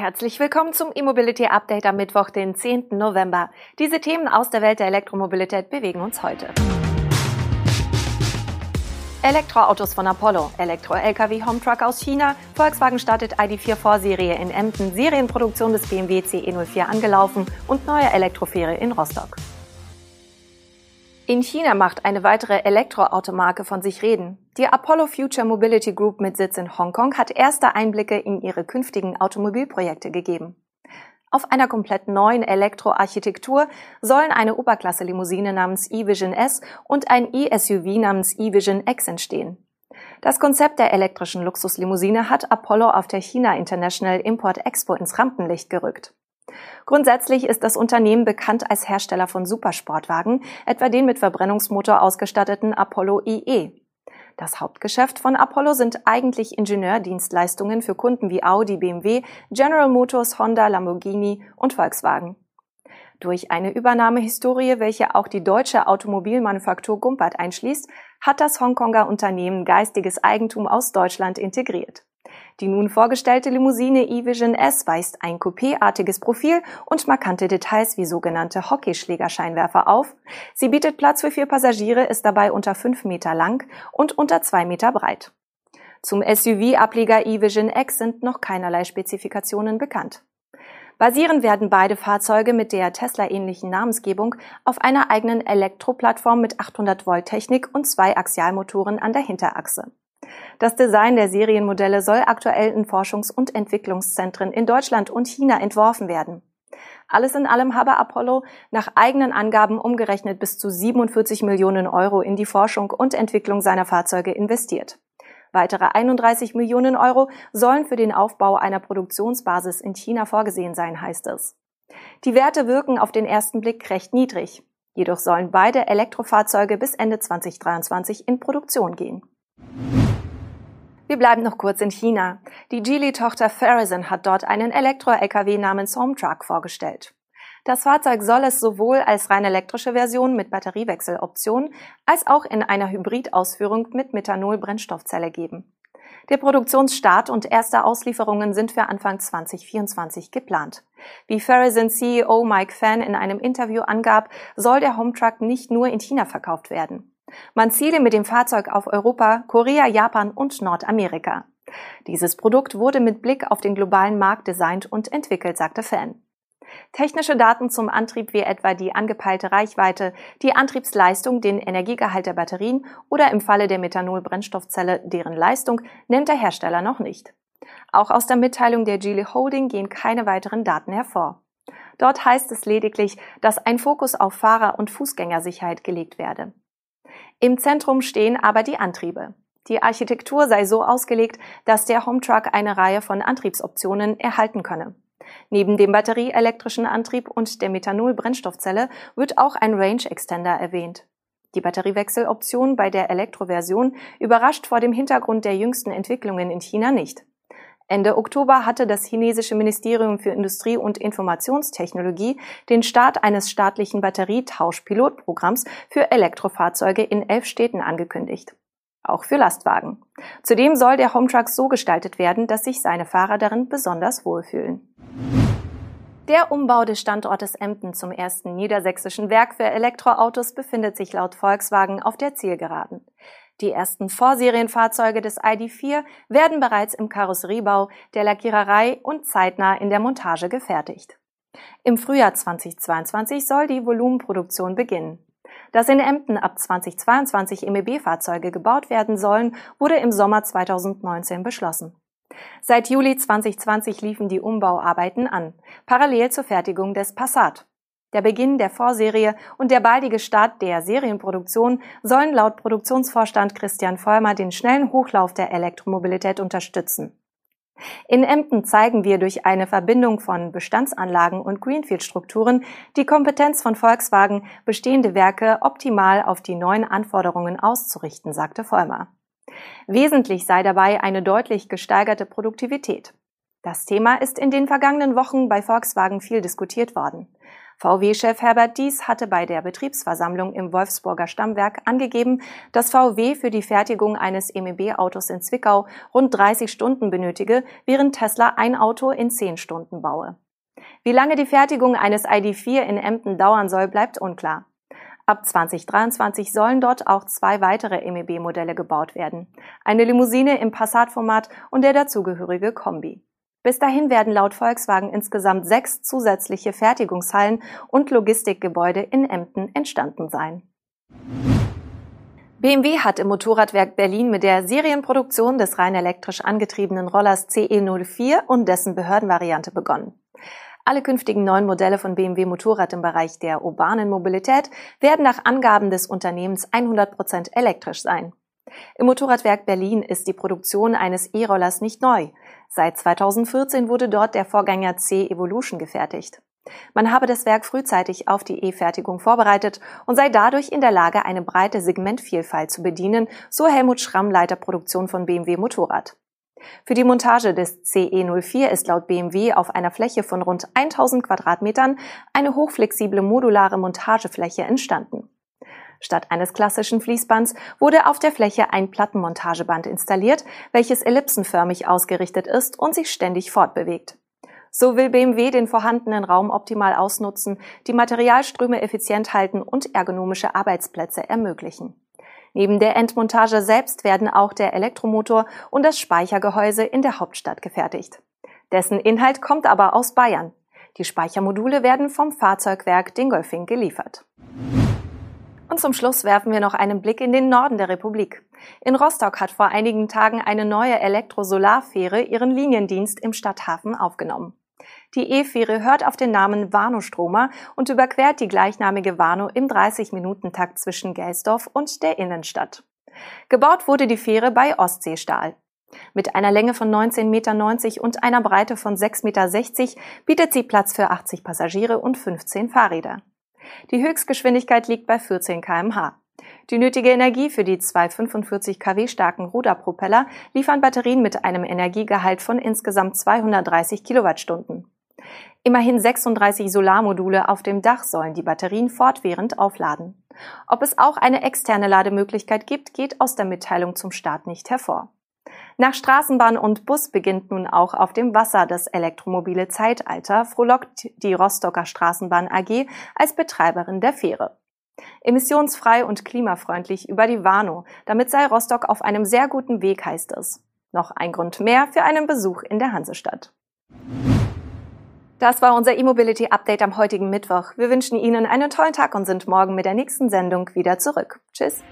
Herzlich willkommen zum E-Mobility Update am Mittwoch, den 10. November. Diese Themen aus der Welt der Elektromobilität bewegen uns heute. Elektroautos von Apollo, Elektro-Lkw Hometruck aus China, Volkswagen startet ID4 Vorserie in Emden, Serienproduktion des BMW CE04 angelaufen und neue Elektrofähre in Rostock. In China macht eine weitere Elektroautomarke von sich reden. Die Apollo Future Mobility Group mit Sitz in Hongkong hat erste Einblicke in ihre künftigen Automobilprojekte gegeben. Auf einer komplett neuen Elektroarchitektur sollen eine Oberklasse-Limousine namens e-Vision S und ein e-SUV namens e-Vision X entstehen. Das Konzept der elektrischen Luxuslimousine hat Apollo auf der China International Import Expo ins Rampenlicht gerückt. Grundsätzlich ist das Unternehmen bekannt als Hersteller von Supersportwagen, etwa den mit Verbrennungsmotor ausgestatteten Apollo IE. Das Hauptgeschäft von Apollo sind eigentlich Ingenieurdienstleistungen für Kunden wie Audi, BMW, General Motors, Honda, Lamborghini und Volkswagen. Durch eine Übernahmehistorie, welche auch die deutsche Automobilmanufaktur Gumpert einschließt, hat das Hongkonger Unternehmen geistiges Eigentum aus Deutschland integriert. Die nun vorgestellte Limousine e-Vision S weist ein Coupé-artiges Profil und markante Details wie sogenannte Hockeyschlägerscheinwerfer auf. Sie bietet Platz für vier Passagiere, ist dabei unter fünf Meter lang und unter zwei Meter breit. Zum SUV-Ableger e-Vision X sind noch keinerlei Spezifikationen bekannt. Basieren werden beide Fahrzeuge mit der Tesla-ähnlichen Namensgebung auf einer eigenen Elektroplattform mit 800 Volt Technik und zwei Axialmotoren an der Hinterachse. Das Design der Serienmodelle soll aktuell in Forschungs- und Entwicklungszentren in Deutschland und China entworfen werden. Alles in allem habe Apollo nach eigenen Angaben umgerechnet bis zu 47 Millionen Euro in die Forschung und Entwicklung seiner Fahrzeuge investiert. Weitere 31 Millionen Euro sollen für den Aufbau einer Produktionsbasis in China vorgesehen sein, heißt es. Die Werte wirken auf den ersten Blick recht niedrig. Jedoch sollen beide Elektrofahrzeuge bis Ende 2023 in Produktion gehen. Wir bleiben noch kurz in China. Die Geely-Tochter Farizon hat dort einen Elektro-LKW namens Hometruck vorgestellt. Das Fahrzeug soll es sowohl als rein elektrische Version mit Batteriewechseloption als auch in einer Hybridausführung mit Methanol-Brennstoffzelle geben. Der Produktionsstart und erste Auslieferungen sind für Anfang 2024 geplant. Wie Farizon CEO Mike Fan in einem Interview angab, soll der Hometruck nicht nur in China verkauft werden. Man ziele mit dem Fahrzeug auf Europa, Korea, Japan und Nordamerika. Dieses Produkt wurde mit Blick auf den globalen Markt designt und entwickelt, sagte Fan. Technische Daten zum Antrieb wie etwa die angepeilte Reichweite, die Antriebsleistung, den Energiegehalt der Batterien oder im Falle der Methanol-Brennstoffzelle deren Leistung nennt der Hersteller noch nicht. Auch aus der Mitteilung der Geely Holding gehen keine weiteren Daten hervor. Dort heißt es lediglich, dass ein Fokus auf Fahrer- und Fußgängersicherheit gelegt werde. Im Zentrum stehen aber die Antriebe. Die Architektur sei so ausgelegt, dass der Hometruck eine Reihe von Antriebsoptionen erhalten könne. Neben dem batterieelektrischen Antrieb und der Methanol-Brennstoffzelle wird auch ein Range Extender erwähnt. Die Batteriewechseloption bei der Elektroversion überrascht vor dem Hintergrund der jüngsten Entwicklungen in China nicht. Ende Oktober hatte das chinesische Ministerium für Industrie und Informationstechnologie den Start eines staatlichen Batterietauschpilotprogramms für Elektrofahrzeuge in elf Städten angekündigt. Auch für Lastwagen. Zudem soll der Hometruck so gestaltet werden, dass sich seine Fahrer darin besonders wohlfühlen. Der Umbau des Standortes Emden zum ersten niedersächsischen Werk für Elektroautos befindet sich laut Volkswagen auf der Zielgeraden. Die ersten Vorserienfahrzeuge des ID4 werden bereits im Karosseriebau, der Lackiererei und zeitnah in der Montage gefertigt. Im Frühjahr 2022 soll die Volumenproduktion beginnen. Dass in Emden ab 2022 MEB-Fahrzeuge gebaut werden sollen, wurde im Sommer 2019 beschlossen. Seit Juli 2020 liefen die Umbauarbeiten an, parallel zur Fertigung des Passat. Der Beginn der Vorserie und der baldige Start der Serienproduktion sollen laut Produktionsvorstand Christian Vollmer den schnellen Hochlauf der Elektromobilität unterstützen. In Emden zeigen wir durch eine Verbindung von Bestandsanlagen und Greenfield-Strukturen die Kompetenz von Volkswagen, bestehende Werke optimal auf die neuen Anforderungen auszurichten, sagte Vollmer. Wesentlich sei dabei eine deutlich gesteigerte Produktivität. Das Thema ist in den vergangenen Wochen bei Volkswagen viel diskutiert worden. VW-Chef Herbert Dies hatte bei der Betriebsversammlung im Wolfsburger Stammwerk angegeben, dass VW für die Fertigung eines MEB-Autos in Zwickau rund 30 Stunden benötige, während Tesla ein Auto in 10 Stunden baue. Wie lange die Fertigung eines ID4 in Emden dauern soll, bleibt unklar. Ab 2023 sollen dort auch zwei weitere MEB-Modelle gebaut werden. Eine Limousine im Passat-Format und der dazugehörige Kombi. Bis dahin werden laut Volkswagen insgesamt sechs zusätzliche Fertigungshallen und Logistikgebäude in Emden entstanden sein. BMW hat im Motorradwerk Berlin mit der Serienproduktion des rein elektrisch angetriebenen Rollers CE04 und dessen Behördenvariante begonnen. Alle künftigen neuen Modelle von BMW Motorrad im Bereich der urbanen Mobilität werden nach Angaben des Unternehmens 100% elektrisch sein. Im Motorradwerk Berlin ist die Produktion eines E-Rollers nicht neu. Seit 2014 wurde dort der Vorgänger C Evolution gefertigt. Man habe das Werk frühzeitig auf die E-Fertigung vorbereitet und sei dadurch in der Lage, eine breite Segmentvielfalt zu bedienen, so Helmut Schramm, Leiter Produktion von BMW Motorrad. Für die Montage des CE04 ist laut BMW auf einer Fläche von rund 1000 Quadratmetern eine hochflexible modulare Montagefläche entstanden. Statt eines klassischen Fließbands wurde auf der Fläche ein Plattenmontageband installiert, welches ellipsenförmig ausgerichtet ist und sich ständig fortbewegt. So will BMW den vorhandenen Raum optimal ausnutzen, die Materialströme effizient halten und ergonomische Arbeitsplätze ermöglichen. Neben der Endmontage selbst werden auch der Elektromotor und das Speichergehäuse in der Hauptstadt gefertigt. Dessen Inhalt kommt aber aus Bayern. Die Speichermodule werden vom Fahrzeugwerk Dingolfing geliefert. Und zum Schluss werfen wir noch einen Blick in den Norden der Republik. In Rostock hat vor einigen Tagen eine neue Elektrosolarfähre ihren Liniendienst im Stadthafen aufgenommen. Die E-Fähre hört auf den Namen Warnow-Stromer und überquert die gleichnamige Warnow im 30-Minuten-Takt zwischen Gelsdorf und der Innenstadt. Gebaut wurde die Fähre bei Ostseestahl. Mit einer Länge von 19,90 Meter und einer Breite von 6,60 Meter bietet sie Platz für 80 Passagiere und 15 Fahrräder. Die Höchstgeschwindigkeit liegt bei 14 kmh. Die nötige Energie für die zwei 45 kW starken Ruderpropeller liefern Batterien mit einem Energiegehalt von insgesamt 230 Kilowattstunden. Immerhin 36 Solarmodule auf dem Dach sollen die Batterien fortwährend aufladen. Ob es auch eine externe Lademöglichkeit gibt, geht aus der Mitteilung zum Start nicht hervor. Nach Straßenbahn und Bus beginnt nun auch auf dem Wasser das elektromobile Zeitalter, frohlockt die Rostocker Straßenbahn AG als Betreiberin der Fähre. Emissionsfrei und klimafreundlich über die Warnow, damit sei Rostock auf einem sehr guten Weg, heißt es. Noch ein Grund mehr für einen Besuch in der Hansestadt. Das war unser E-Mobility Update am heutigen Mittwoch. Wir wünschen Ihnen einen tollen Tag und sind morgen mit der nächsten Sendung wieder zurück. Tschüss.